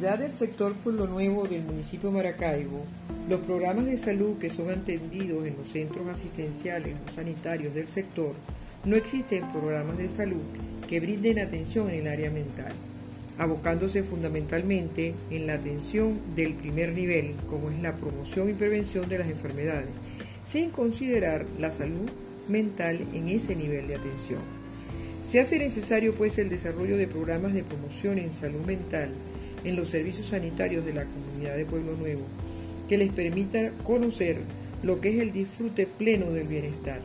del sector Pueblo Nuevo del municipio Maracaibo, los programas de salud que son atendidos en los centros asistenciales o sanitarios del sector, no existen programas de salud que brinden atención en el área mental, abocándose fundamentalmente en la atención del primer nivel, como es la promoción y prevención de las enfermedades, sin considerar la salud mental en ese nivel de atención. Se hace necesario pues el desarrollo de programas de promoción en salud mental en los servicios sanitarios de la comunidad de Pueblo Nuevo, que les permita conocer lo que es el disfrute pleno del bienestar,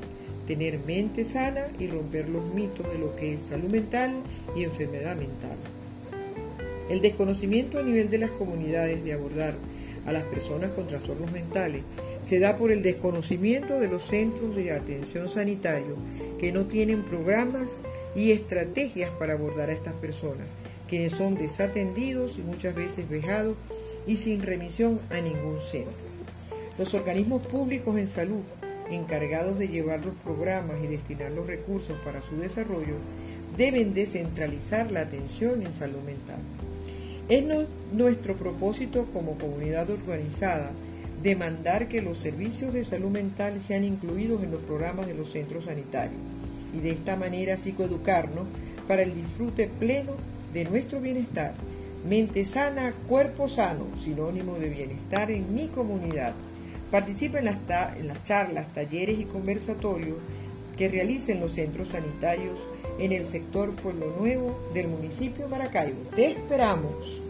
tener mente sana y romper los mitos de lo que es salud mental y enfermedad mental. El desconocimiento a nivel de las comunidades de abordar a las personas con trastornos mentales se da por el desconocimiento de los centros de atención sanitario que no tienen programas y estrategias para abordar a estas personas, quienes son desatendidos y muchas veces vejados y sin remisión a ningún centro. Los organismos públicos en salud, encargados de llevar los programas y destinar los recursos para su desarrollo, deben descentralizar la atención en salud mental. Es nuestro propósito como comunidad organizada demandar que los servicios de salud mental sean incluidos en los programas de los centros sanitarios y de esta manera psicoeducarnos para el disfrute pleno de nuestro bienestar. Mente sana, cuerpo sano, sinónimo de bienestar en mi comunidad. Participa en las, en las charlas, talleres y conversatorios que realicen los centros sanitarios en el sector Pueblo Nuevo del municipio Maracaibo. Te esperamos.